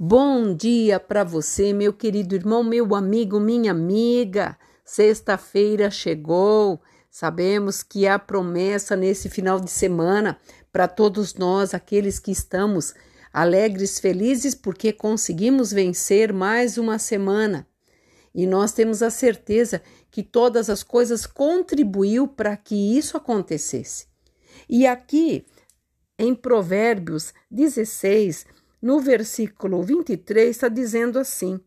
Bom dia para você, meu querido irmão, meu amigo, minha amiga. Sexta-feira chegou. Sabemos que há promessa nesse final de semana para todos nós, aqueles que estamos alegres, felizes, porque conseguimos vencer mais uma semana. E nós temos a certeza que todas as coisas contribuiu para que isso acontecesse. E aqui em Provérbios 16, no versículo 23, está dizendo assim: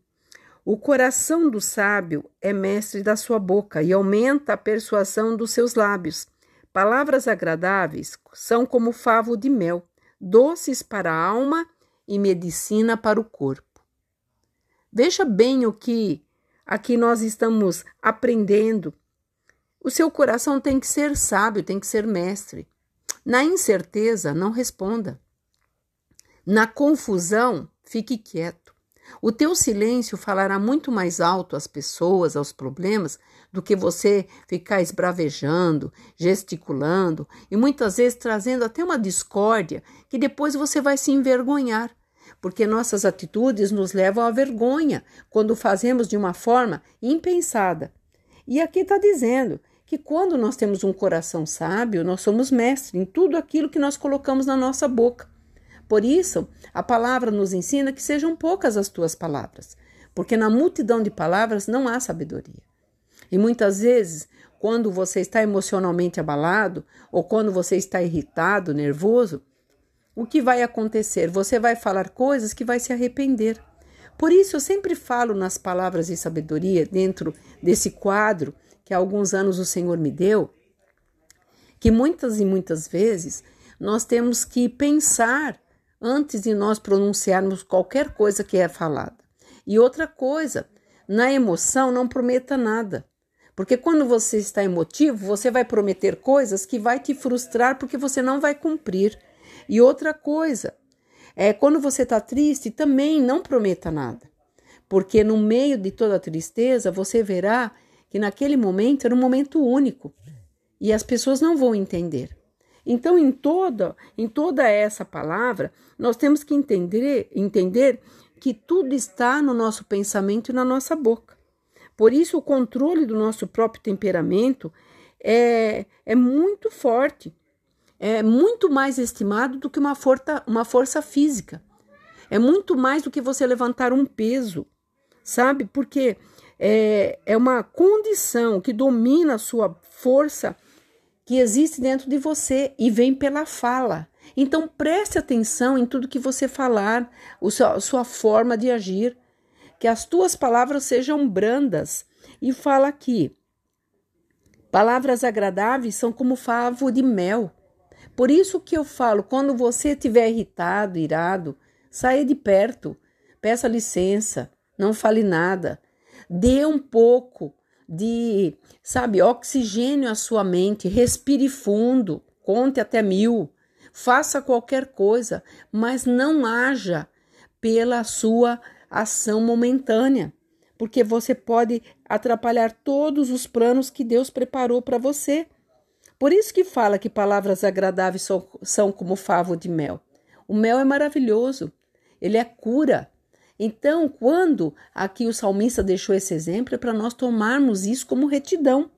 O coração do sábio é mestre da sua boca e aumenta a persuasão dos seus lábios. Palavras agradáveis são como favo de mel, doces para a alma e medicina para o corpo. Veja bem o que aqui nós estamos aprendendo. O seu coração tem que ser sábio, tem que ser mestre. Na incerteza, não responda. Na confusão, fique quieto. O teu silêncio falará muito mais alto às pessoas, aos problemas, do que você ficar esbravejando, gesticulando e muitas vezes trazendo até uma discórdia que depois você vai se envergonhar, porque nossas atitudes nos levam à vergonha quando fazemos de uma forma impensada. E aqui está dizendo que quando nós temos um coração sábio, nós somos mestres em tudo aquilo que nós colocamos na nossa boca. Por isso, a palavra nos ensina que sejam poucas as tuas palavras, porque na multidão de palavras não há sabedoria. E muitas vezes, quando você está emocionalmente abalado ou quando você está irritado, nervoso, o que vai acontecer? Você vai falar coisas que vai se arrepender. Por isso, eu sempre falo nas palavras de sabedoria, dentro desse quadro que há alguns anos o Senhor me deu, que muitas e muitas vezes nós temos que pensar antes de nós pronunciarmos qualquer coisa que é falada. E outra coisa, na emoção não prometa nada. Porque quando você está emotivo, você vai prometer coisas que vai te frustrar porque você não vai cumprir. E outra coisa, é quando você está triste, também não prometa nada. Porque no meio de toda a tristeza, você verá que naquele momento era um momento único e as pessoas não vão entender. Então, em toda, em toda essa palavra, nós temos que entender, entender que tudo está no nosso pensamento e na nossa boca. Por isso, o controle do nosso próprio temperamento é, é muito forte, é muito mais estimado do que uma força, uma força física. É muito mais do que você levantar um peso, sabe? Porque é, é uma condição que domina a sua força que existe dentro de você e vem pela fala. Então preste atenção em tudo que você falar, sua forma de agir, que as tuas palavras sejam brandas. E fala aqui: palavras agradáveis são como favo de mel. Por isso que eu falo, quando você estiver irritado, irado, saia de perto, peça licença, não fale nada, dê um pouco de, sabe, oxigênio à sua mente, respire fundo, conte até mil, faça qualquer coisa, mas não haja pela sua ação momentânea, porque você pode atrapalhar todos os planos que Deus preparou para você. Por isso que fala que palavras agradáveis são, são como favo de mel. O mel é maravilhoso, ele é cura, então, quando aqui o salmista deixou esse exemplo, é para nós tomarmos isso como retidão.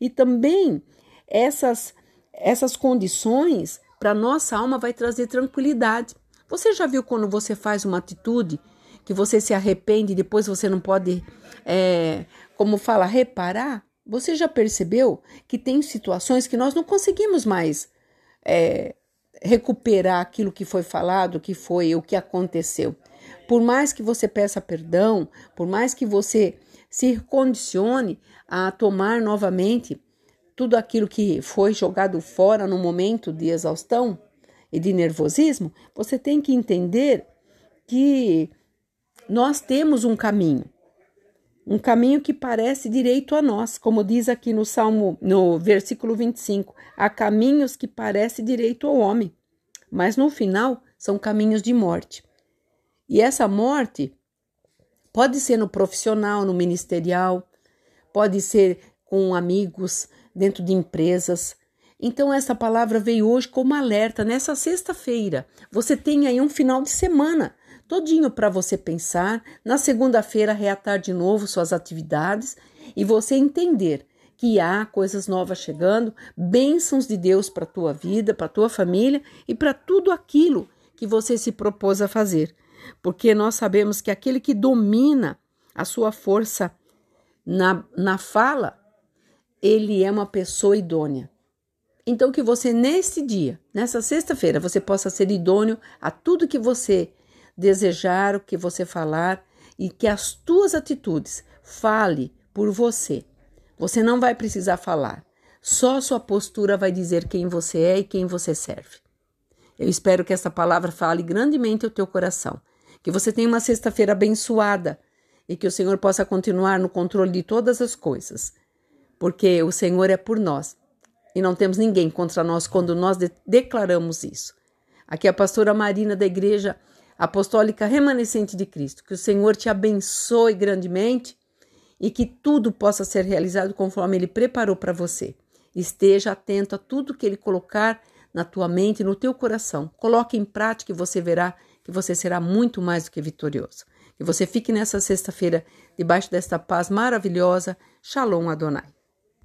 E também essas, essas condições para nossa alma vai trazer tranquilidade. Você já viu quando você faz uma atitude que você se arrepende e depois você não pode, é, como fala, reparar? Você já percebeu que tem situações que nós não conseguimos mais é, recuperar aquilo que foi falado, que foi o que aconteceu. Por mais que você peça perdão, por mais que você se condicione a tomar novamente tudo aquilo que foi jogado fora no momento de exaustão e de nervosismo, você tem que entender que nós temos um caminho. Um caminho que parece direito a nós, como diz aqui no Salmo, no versículo 25, há caminhos que parecem direito ao homem, mas no final são caminhos de morte. E essa morte pode ser no profissional, no ministerial, pode ser com amigos, dentro de empresas. Então, essa palavra veio hoje como alerta nessa sexta-feira. Você tem aí um final de semana. todinho para você pensar, na segunda-feira reatar de novo suas atividades e você entender que há coisas novas chegando, bênçãos de Deus para tua vida, para tua família e para tudo aquilo que você se propôs a fazer. Porque nós sabemos que aquele que domina a sua força na, na fala, ele é uma pessoa idônea. Então, que você, nesse dia, nessa sexta-feira, você possa ser idôneo a tudo que você desejar, o que você falar e que as tuas atitudes fale por você. Você não vai precisar falar. Só sua postura vai dizer quem você é e quem você serve. Eu espero que essa palavra fale grandemente ao teu coração. Que você tenha uma sexta-feira abençoada e que o Senhor possa continuar no controle de todas as coisas. Porque o Senhor é por nós e não temos ninguém contra nós quando nós de declaramos isso. Aqui é a pastora Marina da Igreja Apostólica Remanescente de Cristo. Que o Senhor te abençoe grandemente e que tudo possa ser realizado conforme Ele preparou para você. Esteja atento a tudo que Ele colocar na tua mente, no teu coração. Coloque em prática e você verá que você será muito mais do que vitorioso. Que você fique nessa sexta-feira debaixo desta paz maravilhosa. Shalom Adonai.